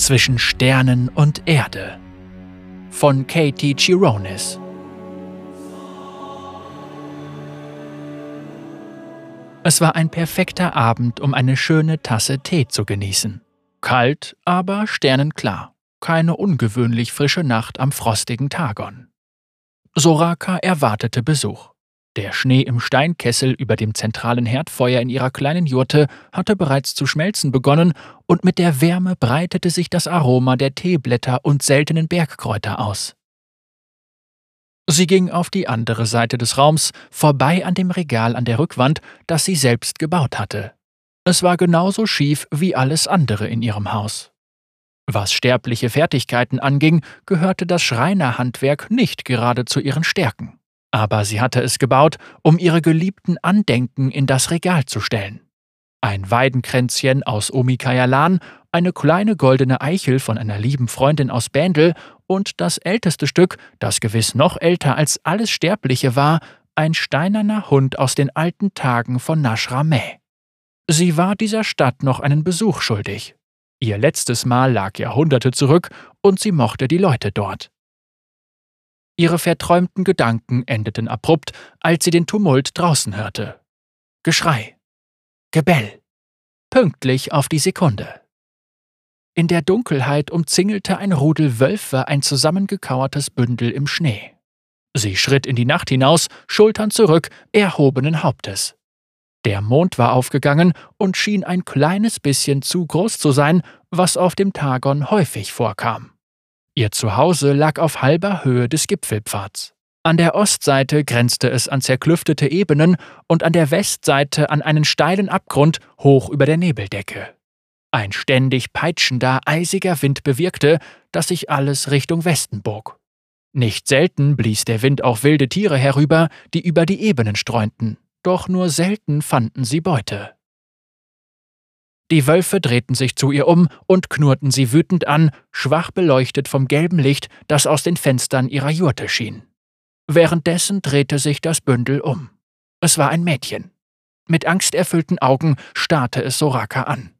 zwischen Sternen und Erde von Katie Chironis. Es war ein perfekter Abend, um eine schöne Tasse Tee zu genießen. Kalt, aber sternenklar. Keine ungewöhnlich frische Nacht am frostigen Tagon. Soraka erwartete Besuch. Der Schnee im Steinkessel über dem zentralen Herdfeuer in ihrer kleinen Jurte hatte bereits zu schmelzen begonnen, und mit der Wärme breitete sich das Aroma der Teeblätter und seltenen Bergkräuter aus. Sie ging auf die andere Seite des Raums, vorbei an dem Regal an der Rückwand, das sie selbst gebaut hatte. Es war genauso schief wie alles andere in ihrem Haus. Was sterbliche Fertigkeiten anging, gehörte das Schreinerhandwerk nicht gerade zu ihren Stärken. Aber sie hatte es gebaut, um ihre geliebten Andenken in das Regal zu stellen. Ein Weidenkränzchen aus Omikayalan, eine kleine goldene Eichel von einer lieben Freundin aus Bändel und das älteste Stück, das gewiss noch älter als alles Sterbliche war, ein steinerner Hund aus den alten Tagen von Nashrameh. Sie war dieser Stadt noch einen Besuch schuldig. Ihr letztes Mal lag Jahrhunderte zurück und sie mochte die Leute dort. Ihre verträumten Gedanken endeten abrupt, als sie den Tumult draußen hörte. Geschrei. Gebell. Pünktlich auf die Sekunde. In der Dunkelheit umzingelte ein Rudel Wölfe ein zusammengekauertes Bündel im Schnee. Sie schritt in die Nacht hinaus, Schultern zurück, erhobenen Hauptes. Der Mond war aufgegangen und schien ein kleines bisschen zu groß zu sein, was auf dem Tagon häufig vorkam. Ihr Zuhause lag auf halber Höhe des Gipfelpfads. An der Ostseite grenzte es an zerklüftete Ebenen und an der Westseite an einen steilen Abgrund hoch über der Nebeldecke. Ein ständig peitschender, eisiger Wind bewirkte, dass sich alles Richtung Westen bog. Nicht selten blies der Wind auch wilde Tiere herüber, die über die Ebenen streunten, doch nur selten fanden sie Beute. Die Wölfe drehten sich zu ihr um und knurrten sie wütend an, schwach beleuchtet vom gelben Licht, das aus den Fenstern ihrer Jurte schien. Währenddessen drehte sich das Bündel um. Es war ein Mädchen. Mit angsterfüllten Augen starrte es Soraka an.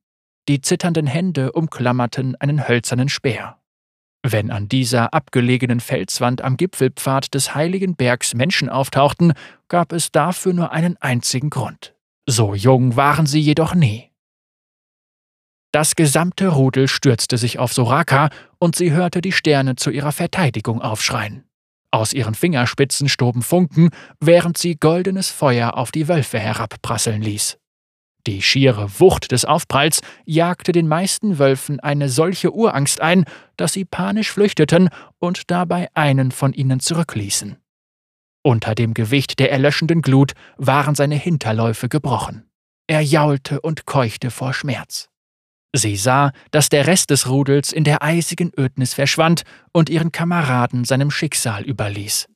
Die zitternden Hände umklammerten einen hölzernen Speer. Wenn an dieser abgelegenen Felswand am Gipfelpfad des heiligen Bergs Menschen auftauchten, gab es dafür nur einen einzigen Grund. So jung waren sie jedoch nie. Das gesamte Rudel stürzte sich auf Soraka und sie hörte die Sterne zu ihrer Verteidigung aufschreien. Aus ihren Fingerspitzen stoben Funken, während sie goldenes Feuer auf die Wölfe herabprasseln ließ. Die schiere Wucht des Aufpralls jagte den meisten Wölfen eine solche Urangst ein, dass sie panisch flüchteten und dabei einen von ihnen zurückließen. Unter dem Gewicht der erlöschenden Glut waren seine Hinterläufe gebrochen. Er jaulte und keuchte vor Schmerz. Sie sah, dass der Rest des Rudels in der eisigen Ödnis verschwand und ihren Kameraden seinem Schicksal überließ.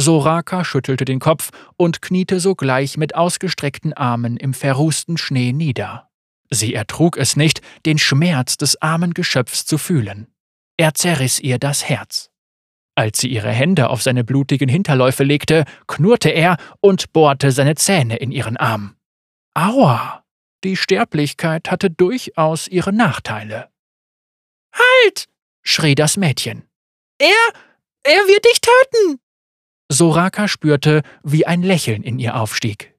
Soraka schüttelte den Kopf und kniete sogleich mit ausgestreckten Armen im verrußten Schnee nieder. Sie ertrug es nicht, den Schmerz des armen Geschöpfs zu fühlen. Er zerriss ihr das Herz. Als sie ihre Hände auf seine blutigen Hinterläufe legte, knurrte er und bohrte seine Zähne in ihren Arm. Aua! Die Sterblichkeit hatte durchaus ihre Nachteile. Halt! schrie das Mädchen. Er, er wird dich töten! Soraka spürte, wie ein Lächeln in ihr aufstieg.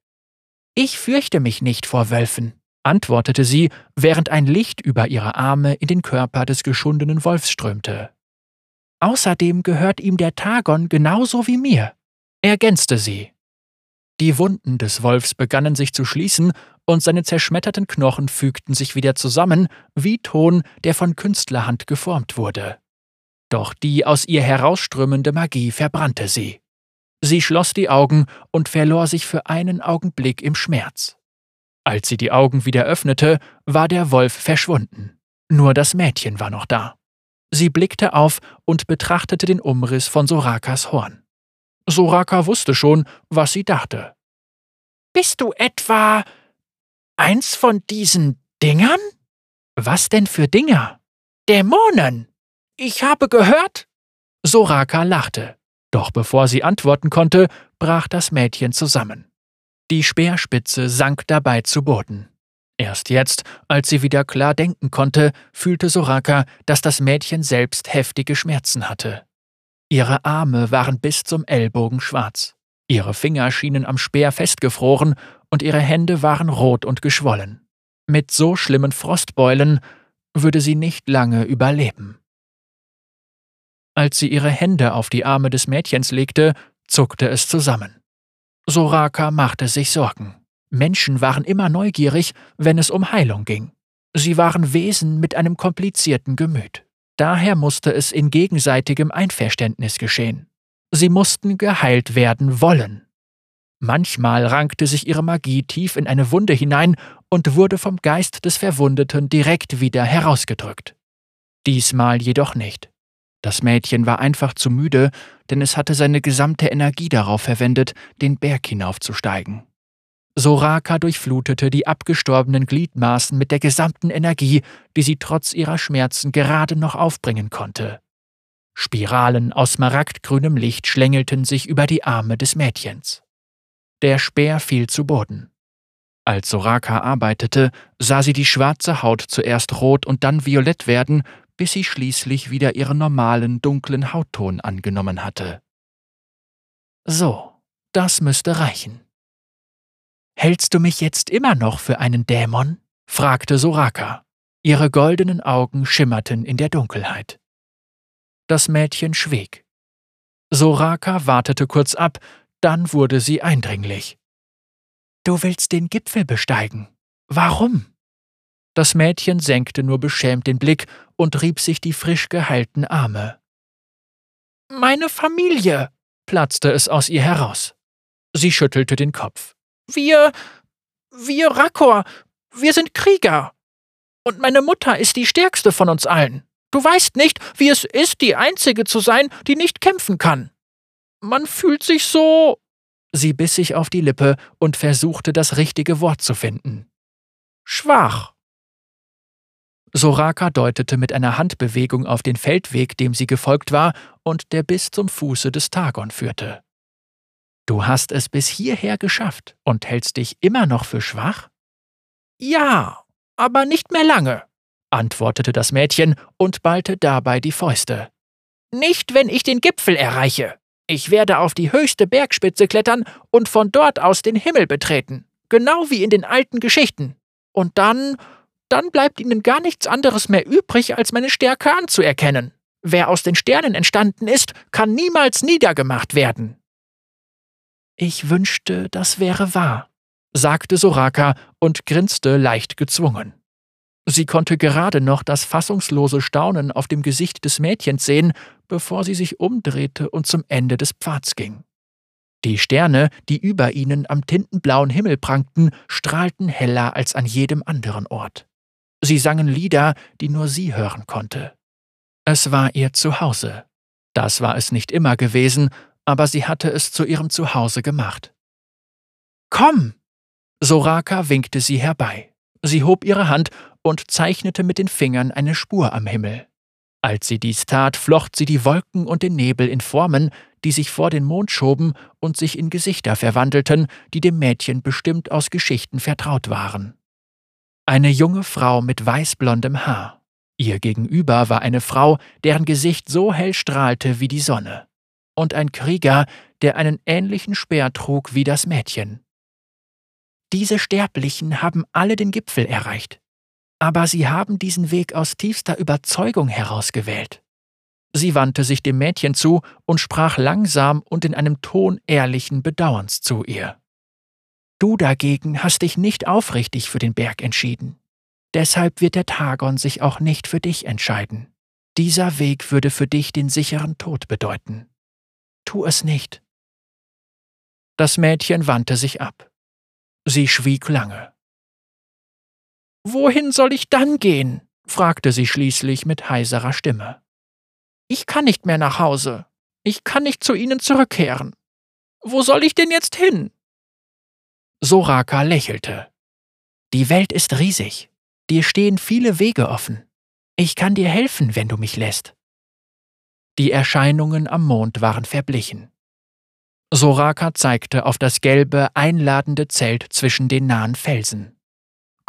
Ich fürchte mich nicht vor Wölfen, antwortete sie, während ein Licht über ihre Arme in den Körper des geschundenen Wolfs strömte. Außerdem gehört ihm der Tagon genauso wie mir, ergänzte sie. Die Wunden des Wolfs begannen sich zu schließen und seine zerschmetterten Knochen fügten sich wieder zusammen, wie Ton, der von Künstlerhand geformt wurde. Doch die aus ihr herausströmende Magie verbrannte sie. Sie schloss die Augen und verlor sich für einen Augenblick im Schmerz. Als sie die Augen wieder öffnete, war der Wolf verschwunden. Nur das Mädchen war noch da. Sie blickte auf und betrachtete den Umriss von Sorakas Horn. Soraka wusste schon, was sie dachte. Bist du etwa Eins von diesen Dingern? Was denn für Dinger? Dämonen. Ich habe gehört. Soraka lachte. Doch bevor sie antworten konnte, brach das Mädchen zusammen. Die Speerspitze sank dabei zu Boden. Erst jetzt, als sie wieder klar denken konnte, fühlte Soraka, dass das Mädchen selbst heftige Schmerzen hatte. Ihre Arme waren bis zum Ellbogen schwarz, ihre Finger schienen am Speer festgefroren und ihre Hände waren rot und geschwollen. Mit so schlimmen Frostbeulen würde sie nicht lange überleben. Als sie ihre Hände auf die Arme des Mädchens legte, zuckte es zusammen. Soraka machte sich Sorgen. Menschen waren immer neugierig, wenn es um Heilung ging. Sie waren Wesen mit einem komplizierten Gemüt. Daher musste es in gegenseitigem Einverständnis geschehen. Sie mussten geheilt werden wollen. Manchmal rankte sich ihre Magie tief in eine Wunde hinein und wurde vom Geist des Verwundeten direkt wieder herausgedrückt. Diesmal jedoch nicht. Das Mädchen war einfach zu müde, denn es hatte seine gesamte Energie darauf verwendet, den Berg hinaufzusteigen. Soraka durchflutete die abgestorbenen Gliedmaßen mit der gesamten Energie, die sie trotz ihrer Schmerzen gerade noch aufbringen konnte. Spiralen aus smaragdgrünem Licht schlängelten sich über die Arme des Mädchens. Der Speer fiel zu Boden. Als Soraka arbeitete, sah sie die schwarze Haut zuerst rot und dann violett werden, bis sie schließlich wieder ihren normalen dunklen Hautton angenommen hatte. So, das müsste reichen. Hältst du mich jetzt immer noch für einen Dämon? fragte Soraka. Ihre goldenen Augen schimmerten in der Dunkelheit. Das Mädchen schwieg. Soraka wartete kurz ab, dann wurde sie eindringlich. Du willst den Gipfel besteigen. Warum? Das Mädchen senkte nur beschämt den Blick und rieb sich die frisch geheilten Arme. Meine Familie, platzte es aus ihr heraus. Sie schüttelte den Kopf. Wir. wir Rakor, wir sind Krieger. Und meine Mutter ist die stärkste von uns allen. Du weißt nicht, wie es ist, die Einzige zu sein, die nicht kämpfen kann. Man fühlt sich so. Sie biss sich auf die Lippe und versuchte das richtige Wort zu finden. Schwach. Soraka deutete mit einer Handbewegung auf den Feldweg, dem sie gefolgt war und der bis zum Fuße des Tagon führte. Du hast es bis hierher geschafft und hältst dich immer noch für schwach? Ja, aber nicht mehr lange, antwortete das Mädchen und ballte dabei die Fäuste. Nicht, wenn ich den Gipfel erreiche. Ich werde auf die höchste Bergspitze klettern und von dort aus den Himmel betreten, genau wie in den alten Geschichten. Und dann, dann bleibt ihnen gar nichts anderes mehr übrig, als meine Stärke anzuerkennen. Wer aus den Sternen entstanden ist, kann niemals niedergemacht werden. Ich wünschte, das wäre wahr, sagte Soraka und grinste leicht gezwungen. Sie konnte gerade noch das fassungslose Staunen auf dem Gesicht des Mädchens sehen, bevor sie sich umdrehte und zum Ende des Pfads ging. Die Sterne, die über ihnen am tintenblauen Himmel prangten, strahlten heller als an jedem anderen Ort. Sie sangen Lieder, die nur sie hören konnte. Es war ihr Zuhause. Das war es nicht immer gewesen, aber sie hatte es zu ihrem Zuhause gemacht. Komm! Soraka winkte sie herbei. Sie hob ihre Hand und zeichnete mit den Fingern eine Spur am Himmel. Als sie dies tat, flocht sie die Wolken und den Nebel in Formen, die sich vor den Mond schoben und sich in Gesichter verwandelten, die dem Mädchen bestimmt aus Geschichten vertraut waren. Eine junge Frau mit weißblondem Haar. Ihr gegenüber war eine Frau, deren Gesicht so hell strahlte wie die Sonne. Und ein Krieger, der einen ähnlichen Speer trug wie das Mädchen. Diese Sterblichen haben alle den Gipfel erreicht. Aber sie haben diesen Weg aus tiefster Überzeugung herausgewählt. Sie wandte sich dem Mädchen zu und sprach langsam und in einem Ton ehrlichen Bedauerns zu ihr. Du dagegen hast dich nicht aufrichtig für den Berg entschieden. Deshalb wird der Tagon sich auch nicht für dich entscheiden. Dieser Weg würde für dich den sicheren Tod bedeuten. Tu es nicht. Das Mädchen wandte sich ab. Sie schwieg lange. Wohin soll ich dann gehen? fragte sie schließlich mit heiserer Stimme. Ich kann nicht mehr nach Hause. Ich kann nicht zu Ihnen zurückkehren. Wo soll ich denn jetzt hin? Soraka lächelte. Die Welt ist riesig. Dir stehen viele Wege offen. Ich kann dir helfen, wenn du mich lässt. Die Erscheinungen am Mond waren verblichen. Soraka zeigte auf das gelbe, einladende Zelt zwischen den nahen Felsen.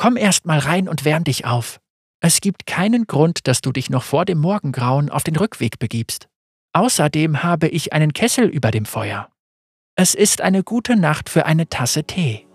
Komm erst mal rein und wärm dich auf. Es gibt keinen Grund, dass du dich noch vor dem Morgengrauen auf den Rückweg begibst. Außerdem habe ich einen Kessel über dem Feuer. Es ist eine gute Nacht für eine Tasse Tee.